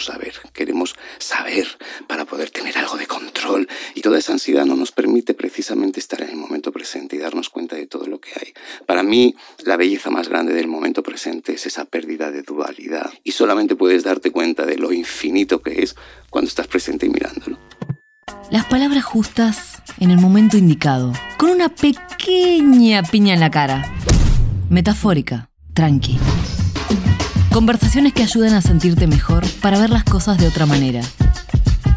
no saber, queremos saber para poder tener algo de control y toda esa ansiedad no nos permite precisamente estar en el momento presente y darnos cuenta de todo lo que hay. Para mí, la belleza más grande del momento presente es esa pérdida de dualidad y solamente puedes darte cuenta de lo infinito que es cuando estás presente y mirándolo. Las palabras justas en el momento indicado, con una pequeña piña en la cara. Metafórica, tranqui. Conversaciones que ayudan a sentirte mejor para ver las cosas de otra manera.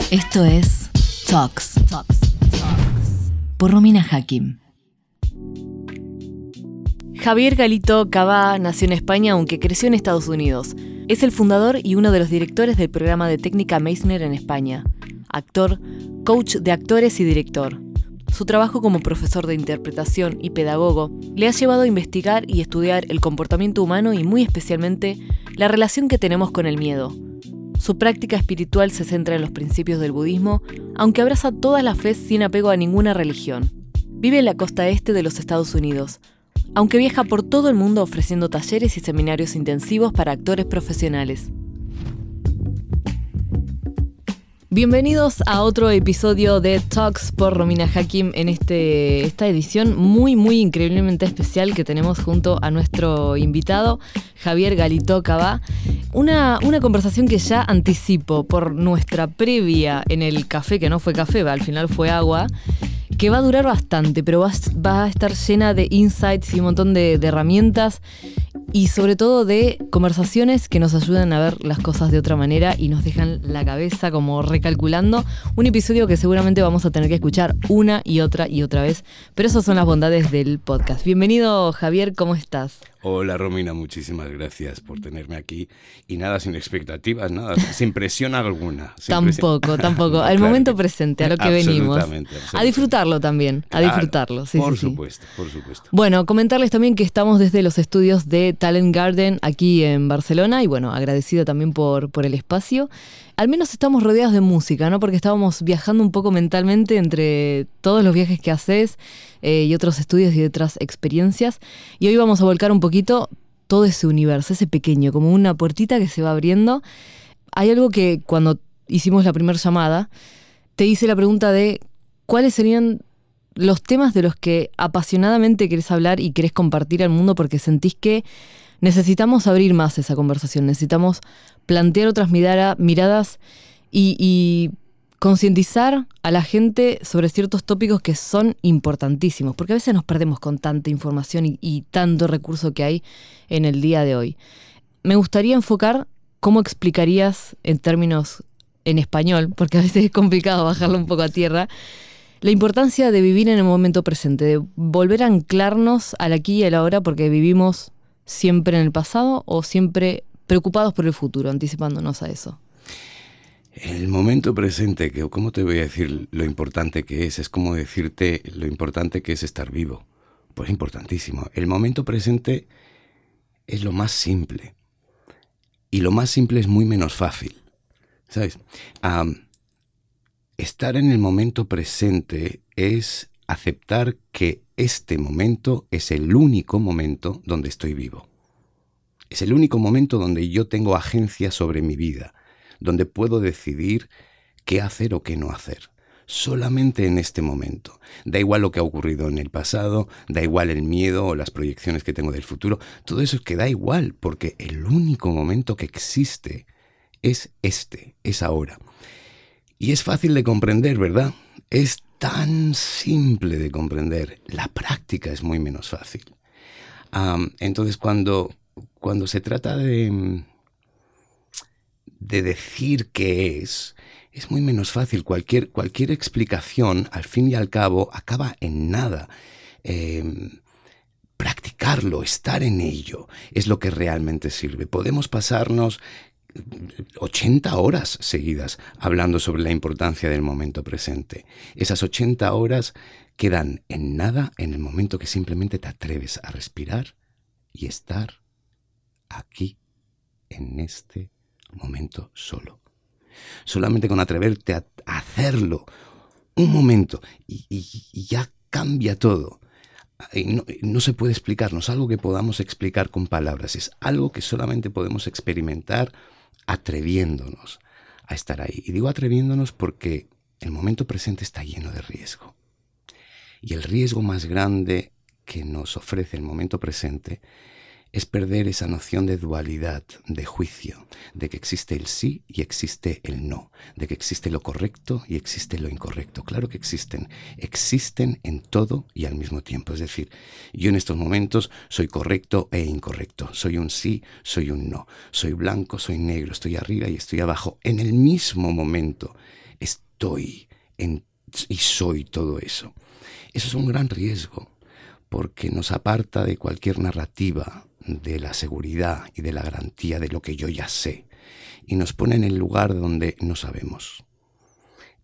Esto es Talks, Talks, Talks por Romina Hakim. Javier Galito Cabá nació en España aunque creció en Estados Unidos. Es el fundador y uno de los directores del programa de técnica Meissner en España. Actor, coach de actores y director. Su trabajo como profesor de interpretación y pedagogo le ha llevado a investigar y estudiar el comportamiento humano y muy especialmente la relación que tenemos con el miedo. Su práctica espiritual se centra en los principios del budismo, aunque abraza todas las fe sin apego a ninguna religión. Vive en la costa este de los Estados Unidos, aunque viaja por todo el mundo ofreciendo talleres y seminarios intensivos para actores profesionales. Bienvenidos a otro episodio de Talks por Romina Hakim en este, esta edición muy, muy increíblemente especial que tenemos junto a nuestro invitado, Javier Galito. Una, una conversación que ya anticipo por nuestra previa en el café, que no fue café, al final fue agua, que va a durar bastante, pero va, a estar llena de insights y un montón de herramientas y sobre todo de conversaciones que nos ayudan a ver las cosas de otra manera y nos dejan la cabeza como recalculando. Un episodio que seguramente vamos a tener que escuchar una y otra y otra vez, pero esas son las bondades del podcast. Bienvenido Javier, ¿cómo estás? Hola Romina, muchísimas gracias por tenerme aquí y nada sin expectativas, nada, sin presión alguna. tampoco, tampoco, al momento presente, a lo que venimos. A disfrutarlo también, a disfrutarlo, sí, Por supuesto, por supuesto. Bueno, comentarles también que estamos desde los estudios de Talent Garden aquí en Barcelona y bueno, agradecido también por, por el espacio. Al menos estamos rodeados de música, ¿no? Porque estábamos viajando un poco mentalmente entre todos los viajes que haces eh, y otros estudios y otras experiencias. Y hoy vamos a volcar un poquito todo ese universo, ese pequeño, como una puertita que se va abriendo. Hay algo que cuando hicimos la primera llamada, te hice la pregunta de cuáles serían los temas de los que apasionadamente querés hablar y querés compartir al mundo porque sentís que necesitamos abrir más esa conversación, necesitamos plantear otras miradas y, concientizar a la gente sobre ciertos tópicos que son importantísimos, porque a veces nos perdemos con tanta información y, tanto recurso que hay en el día de hoy. Me gustaría enfocar cómo explicarías en términos en español, porque a veces es complicado bajarlo un poco a tierra, la importancia de vivir en el momento presente, de volver a anclarnos al aquí y a la hora, porque vivimos siempre en el pasado o siempre preocupados por el futuro, anticipándonos a eso. El momento presente, que cómo te voy a decir lo importante que es, es como decirte lo importante que es estar vivo. Pues importantísimo. El momento presente es lo más simple. Y lo más simple es muy menos fácil. ¿Sabes? estar en el momento presente es aceptar que este momento es el único momento donde estoy vivo. Es el único momento donde yo tengo agencia sobre mi vida, donde puedo decidir qué hacer o qué no hacer. Solamente en este momento. Da igual lo que ha ocurrido en el pasado, da igual el miedo o las proyecciones que tengo del futuro, todo eso es que da igual, porque el único momento que existe es este, es ahora. Y es fácil de comprender, ¿verdad? Es tan simple de comprender. La práctica es muy menos fácil. entonces, cuando cuando se trata de, de decir qué es, es muy menos fácil. Cualquier, cualquier explicación, al fin y al cabo, acaba en nada. Em, practicarlo, estar en ello, es lo que realmente sirve. Podemos pasarnos 80 horas seguidas hablando sobre la importancia del momento presente. Esas 80 horas quedan en nada en el momento que simplemente te atreves a respirar y estar aquí, en este momento solo. Solamente con atreverte a hacerlo un momento y, ya cambia todo. No, no, se puede explicar, no es algo que podamos explicar con palabras, es algo que solamente podemos experimentar atreviéndonos a estar ahí. Y digo atreviéndonos porque el momento presente está lleno de riesgo. Y el riesgo más grande que nos ofrece el momento presente es perder esa noción de dualidad, de juicio, de que existe el sí y existe el no, de que existe lo correcto y existe lo incorrecto. Claro que existen, existen en todo y al mismo tiempo. Es decir, yo en estos momentos soy correcto e incorrecto, soy un sí, soy un no, soy blanco, soy negro, estoy arriba y estoy abajo. En el mismo momento estoy y soy todo eso. Eso es un gran riesgo porque nos aparta de cualquier narrativa de la seguridad y de la garantía de lo que yo ya sé y nos pone en el lugar donde no sabemos.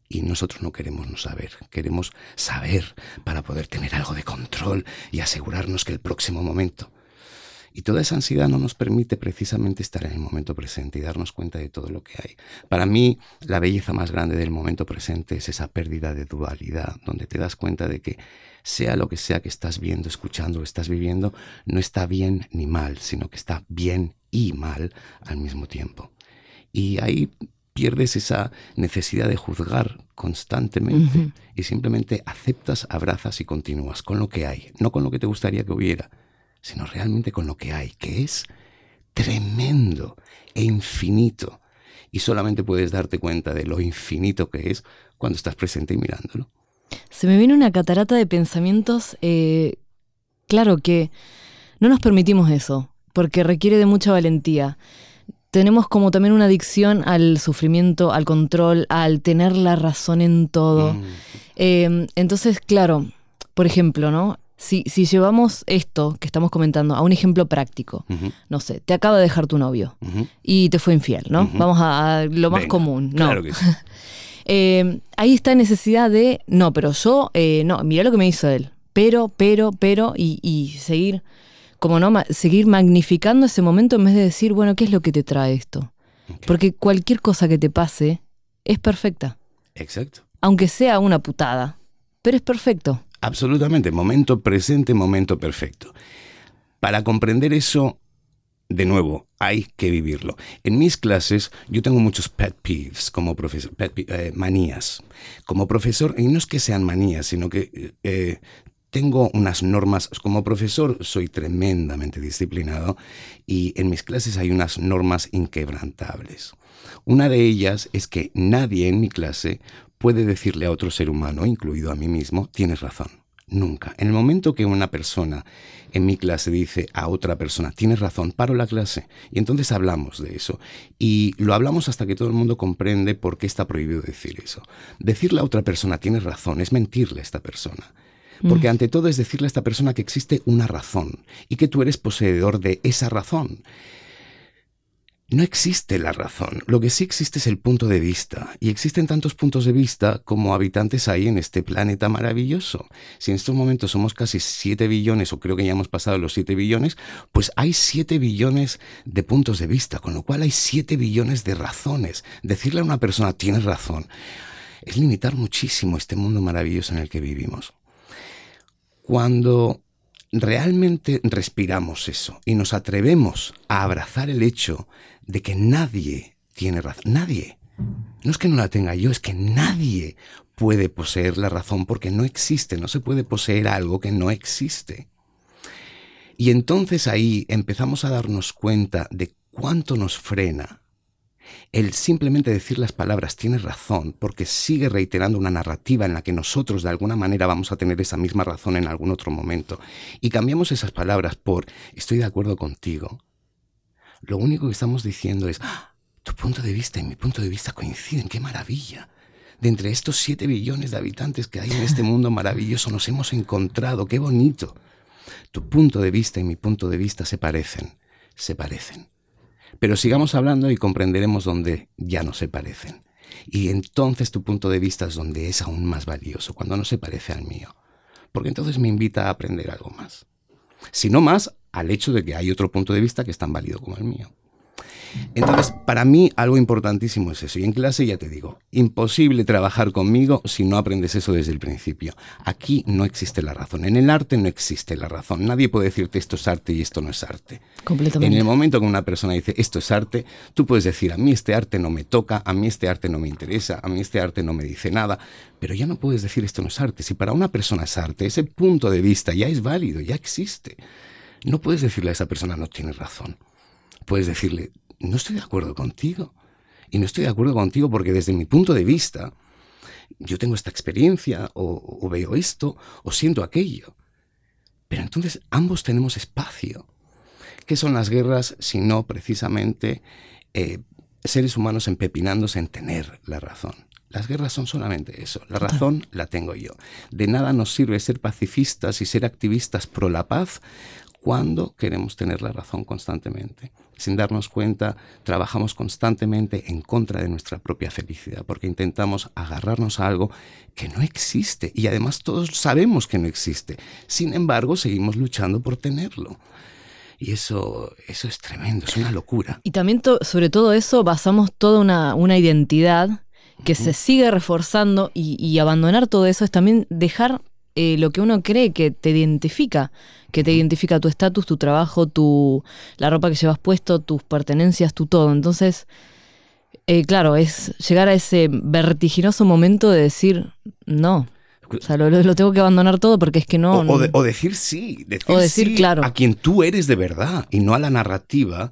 Y nosotros no queremos no saber, queremos saber para poder tener algo de control y asegurarnos que el próximo momento. Y toda esa ansiedad no nos permite precisamente estar en el momento presente y darnos cuenta de todo lo que hay. Para mí, la belleza más grande del momento presente es esa pérdida de dualidad, donde te das cuenta de que sea lo que sea que estás viendo, escuchando o estás viviendo, no está bien ni mal, sino que está bien y mal al mismo tiempo. Y ahí pierdes esa necesidad de juzgar constantemente y simplemente aceptas, abrazas y continúas con lo que hay, no con lo que te gustaría que hubiera, sino realmente con lo que hay, que es tremendo e infinito. Y solamente puedes darte cuenta de lo infinito que es cuando estás presente y mirándolo. Se me viene una catarata de pensamientos. Eh, claro que no nos permitimos eso, porque requiere de mucha valentía. Tenemos como también una adicción al sufrimiento, al control, al tener la razón en todo. Mm. Em, entonces, claro, por ejemplo, ¿no? Si, si, llevamos esto que estamos comentando a un ejemplo práctico, no sé, te acaba de dejar tu novio y te fue infiel, ¿no? Vamos a, lo más común, ¿no? Claro que sí. Eh, ahí está necesidad de, no, pero yo, eh, no, mira lo que me hizo él, pero, pero, pero, y, seguir, como no, seguir magnificando ese momento en vez de decir, bueno, ¿qué es lo que te trae esto? Porque cualquier cosa que te pase es perfecta. Exacto. Aunque sea una putada, pero es perfecto. Absolutamente, momento presente, momento perfecto. Para comprender eso, de nuevo, hay que vivirlo. En mis clases yo tengo muchos pet peeves como profesor, eh, manías. Como profesor, y no es que sean manías, sino que eh, tengo unas normas, como profesor soy tremendamente disciplinado y en mis clases hay unas normas inquebrantables. Una de ellas es que nadie en mi clase puede decirle a otro ser humano, incluido a mí mismo, tienes razón. Nunca. En el momento que una persona en mi clase dice a otra persona, tienes razón, paro la clase. Y entonces hablamos de eso. Y lo hablamos hasta que todo el mundo comprende por qué está prohibido decir eso. Decirle a otra persona, tienes razón, es mentirle a esta persona. Porque mm. ante todo es decirle a esta persona que existe una razón y que tú eres poseedor de esa razón. No existe la razón, lo que sí existe es el punto de vista, y existen tantos puntos de vista como habitantes hay en este planeta maravilloso. Si en estos momentos somos casi 7 billones, o creo que ya hemos pasado los 7 billones, pues hay 7 billones de puntos de vista, con lo cual hay 7 billones de razones. Decirle a una persona, tienes razón, es limitar muchísimo este mundo maravilloso en el que vivimos. Cuando realmente respiramos eso y nos atrevemos a abrazar el hecho de que nadie tiene razón, nadie. No es que no la tenga yo, es que nadie puede poseer la razón porque no existe, no se puede poseer algo que no existe. Y entonces ahí empezamos a darnos cuenta de cuánto nos frena el simplemente decir las palabras tienes razón, porque sigue reiterando una narrativa en la que nosotros de alguna manera vamos a tener esa misma razón en algún otro momento, y cambiamos esas palabras por estoy de acuerdo contigo, lo único que estamos diciendo es ¡Ah! tu punto de vista y mi punto de vista coinciden, qué maravilla. De entre estos siete billones de habitantes que hay en este mundo maravilloso nos hemos encontrado, qué bonito. Tu punto de vista y mi punto de vista se parecen, se parecen. Pero sigamos hablando y comprenderemos dónde ya no se parecen. Y entonces tu punto de vista es donde es aún más valioso, cuando no se parece al mío. Porque entonces me invita a aprender algo más. Si no más, al hecho de que hay otro punto de vista que es tan válido como el mío. Entonces, para mí algo importantísimo es eso. Y en clase ya te digo, imposible trabajar conmigo si no aprendes eso desde el principio. Aquí no existe la razón. En el arte no existe la razón. Nadie puede decirte esto es arte y esto no es arte. Completamente. En el momento que una persona dice esto es arte, tú puedes decir a mí este arte no me toca, a mí este arte no me interesa, a mí este arte no me dice nada, pero ya no puedes decir esto no es arte. Si para una persona es arte, ese punto de vista ya es válido, ya existe. No puedes decirle a esa persona no tienes razón. Puedes decirle no estoy de acuerdo contigo. Y no estoy de acuerdo contigo porque desde mi punto de vista, yo tengo esta experiencia, o, veo esto, o siento aquello. Pero entonces ambos tenemos espacio. ¿Qué son las guerras sino precisamente eh, seres humanos empepinándose en tener la razón? Las guerras son solamente eso. La razón la tengo yo. De nada nos sirve ser pacifistas y ser activistas pro la paz cuando queremos tener la razón constantemente. Sin darnos cuenta, trabajamos constantemente en contra de nuestra propia felicidad, porque intentamos agarrarnos a algo que no existe y además todos sabemos que no existe. Sin embargo, seguimos luchando por tenerlo. Y eso, eso es tremendo, es una locura. Y también sobre todo eso basamos toda una, una identidad que se sigue reforzando y, abandonar todo eso es también dejar eh, lo que uno cree que te identifica que te identifica tu estatus, tu trabajo, tu, la ropa que llevas puesto, tus pertenencias, tu todo. Entonces, eh, claro, es llegar a ese vertiginoso momento de decir, no. O sea, lo, tengo que abandonar todo porque es que no. O, decir sí, decir, o decir claro. a quien tú eres de verdad y no a la narrativa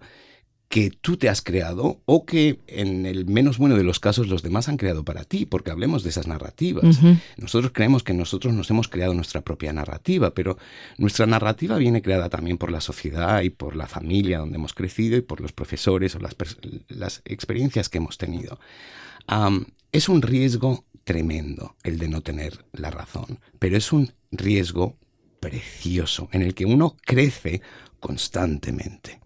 que tú te has creado o que en el menos bueno de los casos los demás han creado para ti, porque hablemos de esas narrativas. Nosotros creemos que nosotros nos hemos creado nuestra propia narrativa, pero nuestra narrativa viene creada también por la sociedad y por la familia donde hemos crecido y por los profesores o las, las experiencias que hemos tenido. es un riesgo tremendo el de no tener la razón, pero es un riesgo precioso en el que uno crece constantemente.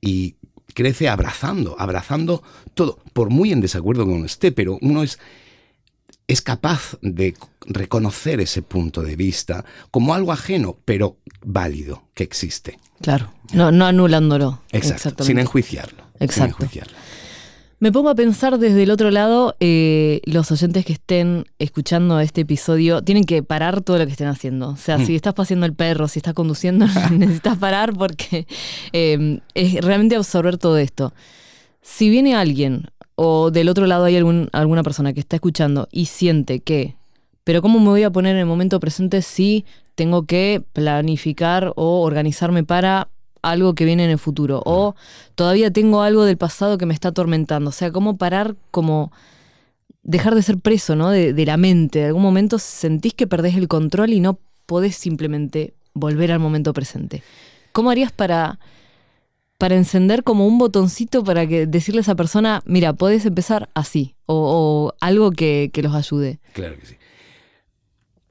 Y crece abrazando, abrazando todo, por muy en desacuerdo con uno esté, pero uno es, es capaz de reconocer ese punto de vista como algo ajeno, pero válido, que existe. Claro, no, no anulándolo. Exacto, sin enjuiciarlo. Sin enjuiciarlo. Me pongo a pensar desde el otro lado, eh, los oyentes que estén escuchando este episodio tienen que parar todo lo que estén haciendo. O sea, mm. si estás paseando el perro, si estás conduciendo, necesitas parar porque em, es realmente absorber todo esto. Si viene alguien o del otro lado hay algún, alguna persona que está escuchando y siente que, pero ¿cómo me voy a poner en el momento presente si tengo que planificar o organizarme para algo que viene en el futuro o todavía tengo algo del pasado que me está atormentando. O sea, cómo parar, como dejar de ser preso, ¿no? De, la mente. De algún momento sentís que perdés el control y no podés simplemente volver al momento presente. ¿Cómo harías para, para encender como un botoncito para que decirle a esa persona, mira, podés empezar así? O, algo que, que los ayude. Claro que sí.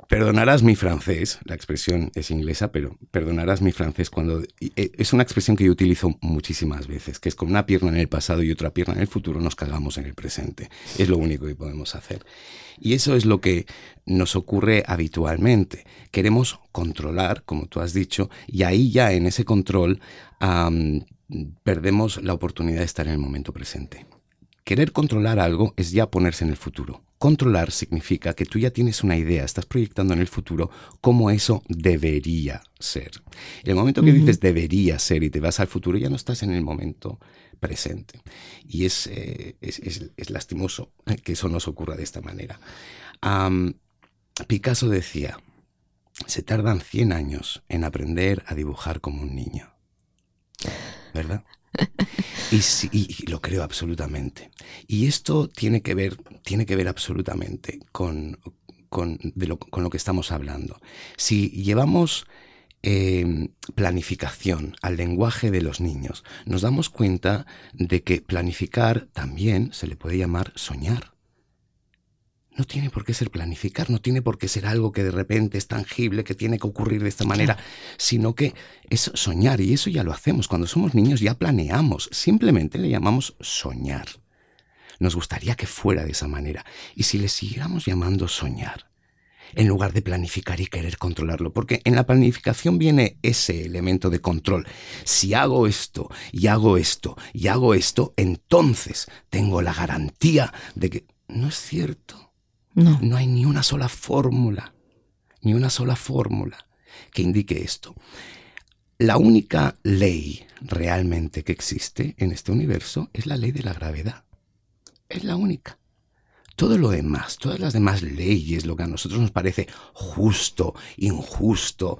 Perdonarás mi francés, la expresión es inglesa, pero perdonarás mi francés cuando eh, es una expresión que yo utilizo muchísimas veces, que es con una pierna en el pasado y otra pierna en el futuro nos cagamos en el presente. Es lo único que podemos hacer. Y eso es lo que nos ocurre habitualmente. Queremos controlar, como tú has dicho, y ahí ya en ese control perdemos la oportunidad de estar en el momento presente. Querer controlar algo es ya ponerse en el futuro. Controlar significa que tú ya tienes una idea, estás proyectando en el futuro cómo eso debería ser. En el momento que dices debería ser y te vas al futuro, ya no estás en el momento presente. Y es, eh, es, lastimoso que eso nos ocurra de esta manera. Picasso decía, se tardan 100 años en aprender a dibujar como un niño. ¿Verdad? Y, lo creo absolutamente. Y esto tiene que ver, tiene que ver absolutamente con, con, lo, que estamos hablando. Si llevamos em, planificación al lenguaje de los niños, nos damos cuenta de que planificar también se le puede llamar soñar no tiene por qué ser planificar, no tiene por qué ser algo que de repente es tangible, que tiene que ocurrir de esta manera, sino que es soñar y eso ya lo hacemos. Cuando somos niños ya planeamos, simplemente le llamamos soñar. Nos gustaría que fuera de esa manera. Y si le siguiéramos llamando soñar, en lugar de planificar y querer controlarlo, porque en la planificación viene ese elemento de control. Si hago esto y hago esto y hago esto, entonces tengo la garantía de que no es cierto. No. No hay ni una sola fórmula, ni una sola fórmula que indique esto. La única ley realmente que existe en este universo es la ley de la gravedad. Es la única. Todo lo demás, todas las demás leyes, lo que a nosotros nos parece justo, injusto,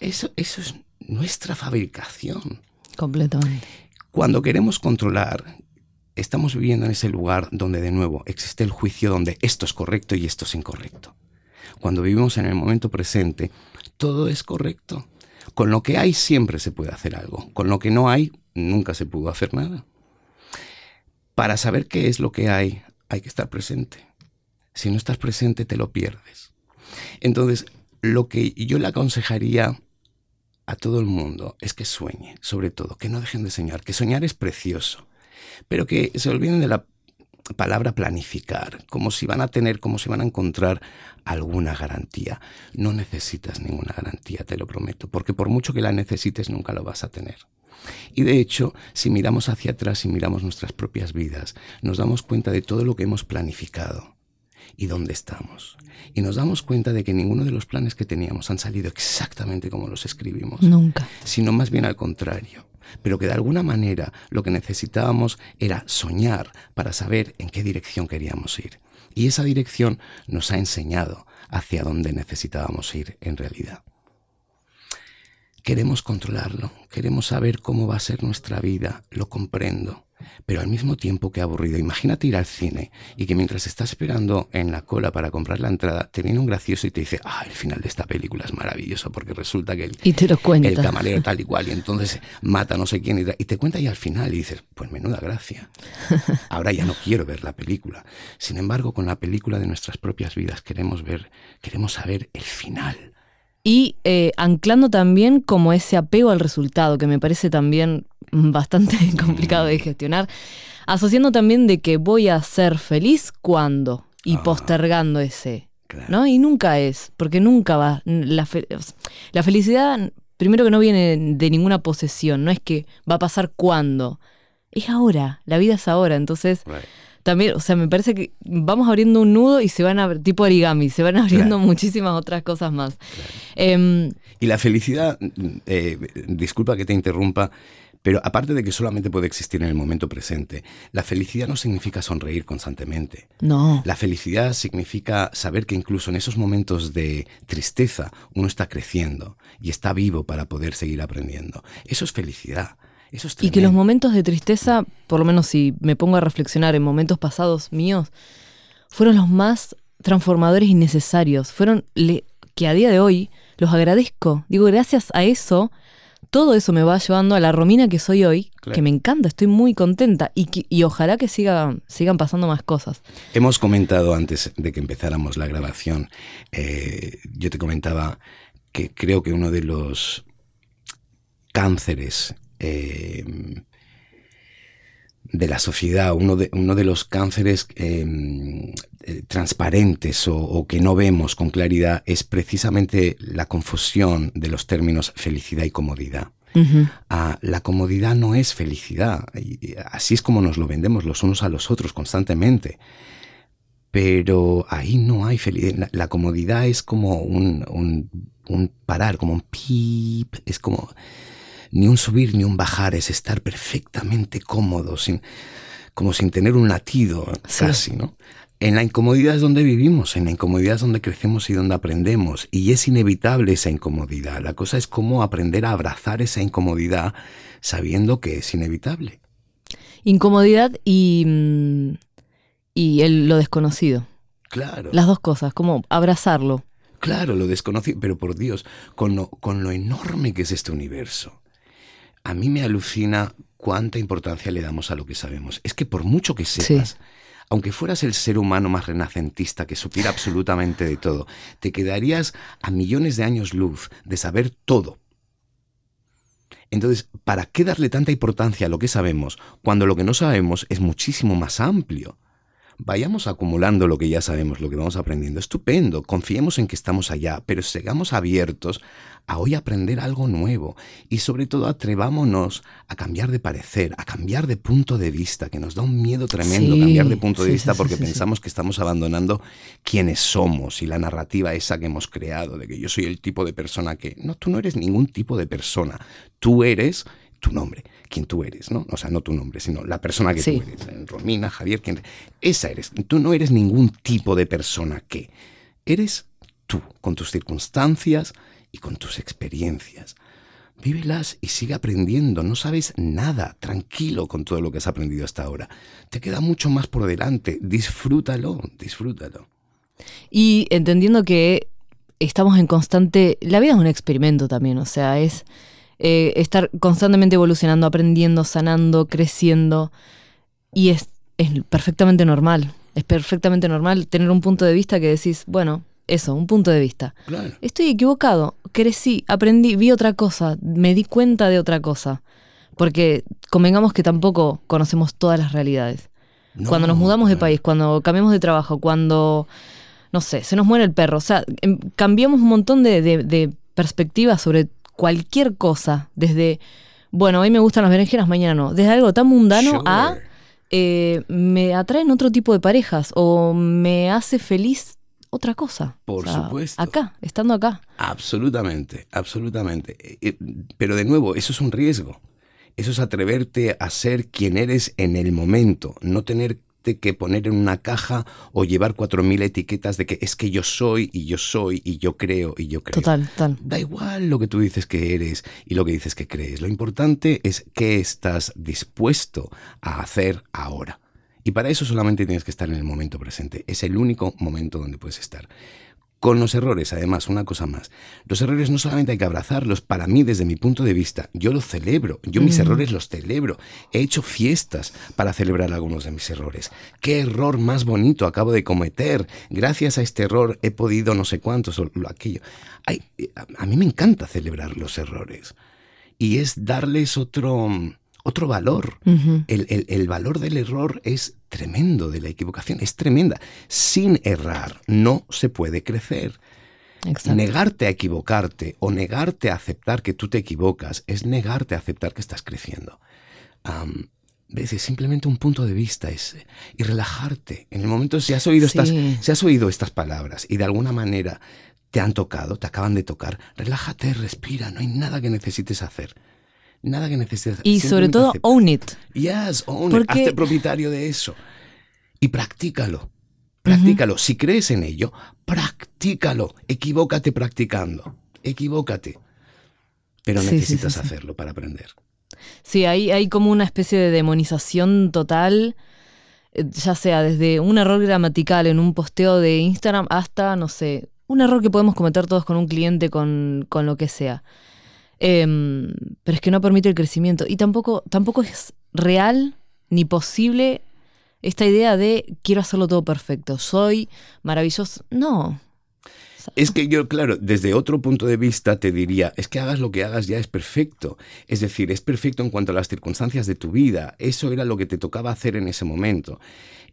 eso, eso es nuestra fabricación. Completamente. Cuando queremos controlar, estamos viviendo en ese lugar donde de nuevo existe el juicio donde esto es correcto y esto es incorrecto. Cuando vivimos en el momento presente, todo es correcto. Con lo que hay siempre se puede hacer algo. Con lo que no hay, nunca se pudo hacer nada. Para saber qué es lo que hay, hay que estar presente. Si no estás presente, te lo pierdes. Entonces, lo que yo le aconsejaría a todo el mundo es que sueñe, sobre todo, que no dejen de soñar, que soñar es precioso, pero que se olviden de la palabra planificar, como si van a tener, como si van a encontrar alguna garantía. No necesitas ninguna garantía, te lo prometo, porque por mucho que la necesites nunca lo vas a tener. Y de hecho, si miramos hacia atrás y miramos nuestras propias vidas, nos damos cuenta de todo lo que hemos planificado y dónde estamos. Y nos damos cuenta de que ninguno de los planes que teníamos han salido exactamente como los escribimos. Nunca. Sino más bien al contrario pero que de alguna manera lo que necesitábamos era soñar para saber en qué dirección queríamos ir. Y esa dirección nos ha enseñado hacia dónde necesitábamos ir en realidad. Queremos controlarlo, queremos saber cómo va a ser nuestra vida, lo comprendo, pero al mismo tiempo que aburrido. Imagínate ir al cine y que mientras estás esperando en la cola para comprar la entrada, te viene un gracioso y te dice, ah, el final de esta película es maravilloso porque resulta que el, y te lo cuenta. el camarero tal y cual y entonces mata no sé quién y, y te cuenta y al final y dices, pues menuda gracia. Ahora ya no quiero ver la película. Sin embargo, con la película de nuestras propias vidas queremos ver, queremos saber el final. Y eh, anclando también como ese apego al resultado, que me parece también bastante complicado de gestionar, asociando también de que voy a ser feliz cuando y Ah. postergando ese, Claro. ¿no? Y nunca es, porque nunca va. La, fe- la felicidad, primero que no viene de ninguna posesión, no es que va a pasar cuando, es ahora, la vida es ahora, entonces Right. También, o sea, me parece que vamos abriendo un nudo y se van a, tipo origami, se van abriendo Claro. muchísimas otras cosas más. Em, Y la felicidad, eh, disculpa que te interrumpa, pero aparte de que solamente puede existir en el momento presente, la felicidad no significa sonreír constantemente. no, La felicidad significa saber que incluso en esos momentos de tristeza uno está creciendo y está vivo para poder seguir aprendiendo. Eso es felicidad. Eso es y que los momentos de tristeza, por lo menos si me pongo a reflexionar en momentos pasados míos, fueron los más transformadores y necesarios. Fueron le- que a día de hoy los agradezco. Digo, gracias a eso, todo eso me va llevando a la Romina que soy hoy, Claro. que me encanta, estoy muy contenta y, que- y ojalá que sigan, sigan pasando más cosas. Hemos comentado antes de que empezáramos la grabación, eh, yo te comentaba que creo que uno de los cánceres eh, de la sociedad, uno de, uno de los cánceres eh, eh, transparentes o, o que no vemos con claridad es precisamente la confusión de los términos felicidad y comodidad. Ah, la comodidad no es felicidad. Y Así es como nos lo vendemos los unos a los otros constantemente. Pero ahí no hay felicidad. La, la comodidad es como un, un- un parar, como un pip. Es como ni un subir ni un bajar, es estar perfectamente cómodo, sin, como sin tener un latido Sí. casi, ¿no? En la incomodidad es donde vivimos, en la incomodidad es donde crecemos y donde aprendemos. Y es inevitable esa incomodidad. La cosa es cómo aprender a abrazar esa incomodidad sabiendo que es inevitable. Incomodidad y, mm, y el- lo desconocido. Claro. Las dos cosas, como abrazarlo. Claro, lo desconocido, pero por Dios, con lo, con lo enorme que es este universo, a mí me alucina cuánta importancia le damos a lo que sabemos. Es que por mucho que sepas, aunque fueras el ser humano más renacentista que supiera absolutamente de todo, te quedarías a millones de años luz de saber todo. Entonces, ¿para qué darle tanta importancia a lo que sabemos cuando lo que no sabemos es muchísimo más amplio? Vayamos acumulando lo que ya sabemos, lo que vamos aprendiendo. Estupendo, confiemos en que estamos allá, pero sigamos abiertos a hoy aprender algo nuevo y sobre todo atrevámonos a cambiar de parecer, a cambiar de punto de vista, que nos da un miedo tremendo cambiar de punto de vista porque pensamos que estamos abandonando quienes somos y la narrativa esa que hemos creado de que yo soy el tipo de persona que... No, tú no eres ningún tipo de persona, tú eres tu nombre, quien tú eres, ¿no? O sea, no tu nombre, sino la persona que tú eres. Eh, Romina, Javier, quien... Esa eres. Tú no eres ningún tipo de persona que... Eres tú, con tus circunstancias y con tus experiencias. Vívelas y sigue aprendiendo. No sabes nada. Tranquilo con todo lo que has aprendido hasta ahora. Te queda mucho más por delante. Disfrútalo, disfrútalo. Y entendiendo que estamos en constante... La vida es un experimento también, o sea, es eh, estar constantemente evolucionando, aprendiendo, sanando, creciendo. Y es, perfectamente normal. Es perfectamente normal tener un punto de vista que decís, bueno, eso, un punto de vista. Estoy equivocado, crecí, aprendí, vi otra cosa, me di cuenta de otra cosa. Porque convengamos que tampoco conocemos todas las realidades. cuando nos mudamos de país, cuando cambiamos de trabajo, cuando, no sé, se nos muere el perro. O sea, em, cambiamos un montón de, de perspectivas sobre cualquier cosa, desde, bueno, hoy me gustan las berenjenas, mañana no, desde algo tan mundano a eh, me atraen otro tipo de parejas o me hace feliz otra cosa. Por supuesto. Acá, estando acá. Absolutamente, absolutamente. Eh, eh, pero de nuevo, eso es un riesgo. Eso es atreverte a ser quien eres en el momento, no tener que poner en una caja o llevar cuatro mil etiquetas de que es que yo soy y yo soy y yo creo y yo creo. Total, total. Da igual lo que tú dices que eres y lo que dices que crees. Lo importante es qué estás dispuesto a hacer ahora. Y para eso solamente tienes que estar en el momento presente. Es el único momento donde puedes estar. Con los errores, además, una cosa más. Los errores no solamente hay que abrazarlos, para mí, desde mi punto de vista, yo los celebro, yo mis mm. errores los celebro. He hecho fiestas para celebrar algunos de mis errores. ¿Qué error más bonito acabo de cometer? Gracias a este error he podido no sé cuántos o aquello. a mí me encanta celebrar los errores. Y es darles otro otro valor. el, valor del error es tremendo, de la equivocación, es tremenda. Sin errar no se puede crecer. Negarte a equivocarte o negarte a aceptar que tú te equivocas es negarte a aceptar que estás creciendo. ¿Ves? Es simplemente un punto de vista es, y relajarte. En el momento si has, oído estas, si has oído estas palabras y de alguna manera te han tocado, te acaban de tocar, relájate, respira, no hay nada que necesites hacer. Nada que necesites. Y sobre todo, own it. Yes, own it. Hazte propietario de eso. Y practícalo. Practícalo. Si crees en ello, practícalo. Equivócate practicando. Equivócate. Pero necesitas hacerlo para aprender. Sí, hay, hay como una especie de demonización total, eh, ya sea desde un error gramatical en un posteo de Instagram hasta, no sé, un error que podemos cometer todos con un cliente, con, con lo que sea. Em, pero es que no permite el crecimiento. Y tampoco, tampoco es real ni posible esta idea de quiero hacerlo todo perfecto, soy maravilloso. No. Es que yo, claro, desde otro punto de vista te diría, es que hagas lo que hagas ya es perfecto. Es decir, es perfecto en cuanto a las circunstancias de tu vida. Eso era lo que te tocaba hacer en ese momento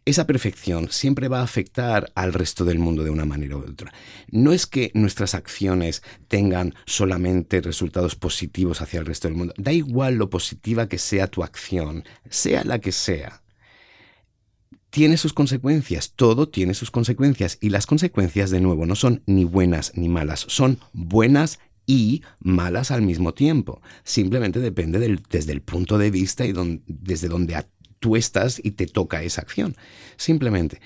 esa perfección siempre va a afectar al resto del mundo de una manera u otra. No es que nuestras acciones tengan solamente resultados positivos hacia el resto del mundo. Da igual lo positiva que sea tu acción, sea la que sea. Tiene sus consecuencias, todo tiene sus consecuencias y las consecuencias de nuevo no son ni buenas ni malas, son buenas y malas al mismo tiempo. Simplemente depende desde el punto de vista y desde donde tú estás y te toca esa acción. Simplemente.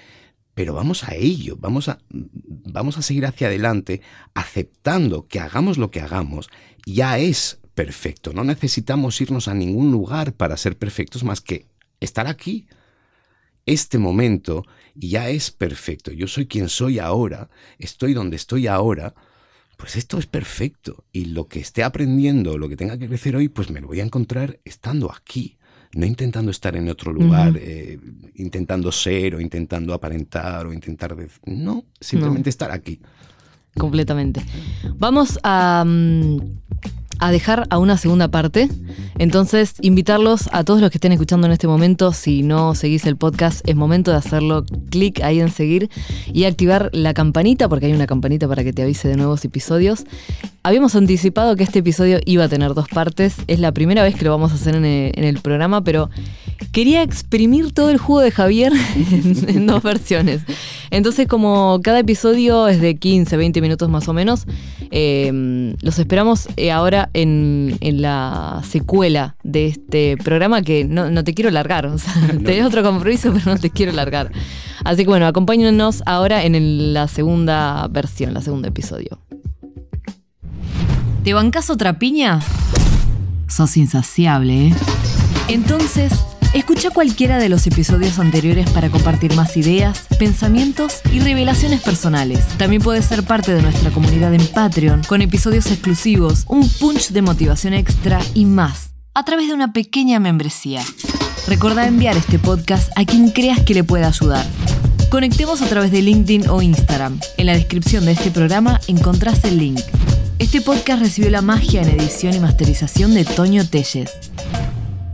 Pero vamos a ello, vamos a, vamos a seguir hacia adelante aceptando que hagamos lo que hagamos, ya es perfecto. No necesitamos irnos a ningún lugar para ser perfectos más que estar aquí. Este momento ya es perfecto. Yo soy quien soy ahora, estoy donde estoy ahora. Pues esto es perfecto. Y lo que esté aprendiendo, lo que tenga que crecer hoy, pues me lo voy a encontrar estando aquí no intentando estar en otro lugar, eh, intentando ser o intentando aparentar o intentar... No, simplemente estar aquí. Completamente. Vamos a, mm, a dejar a una segunda parte. Entonces, invitarlos a todos los que estén escuchando en este momento, si no seguís el podcast, es momento de hacerlo, clic ahí en seguir y activar la campanita, porque hay una campanita para que te avise de nuevos episodios. Habíamos anticipado que este episodio iba a tener dos partes, es la primera vez que lo vamos a hacer en el, programa, pero quería exprimir todo el jugo de Javier en, dos versiones. Entonces, como cada episodio es de 15, 20 minutos más o menos, eh, los esperamos eh, ahora en, la secuela de este programa que no, te quiero largar. O sea, tenés otro compromiso, pero no te quiero largar. Así que bueno, acompáñenos ahora en la segunda versión, la segundo episodio. ¿Te bancas otra piña? Sos insaciable, ¿eh? Entonces, escucha cualquiera de los episodios anteriores para compartir más ideas, pensamientos y revelaciones personales. También puedes ser parte de nuestra comunidad en Patreon, con episodios exclusivos, un punch de motivación extra y más, a través de una pequeña membresía. Recuerda enviar este podcast a quien creas que le pueda ayudar. Conectemos a través de LinkedIn o Instagram. En la descripción de este programa encontrás el link. Este podcast recibió la magia en edición y masterización de Toño Telles.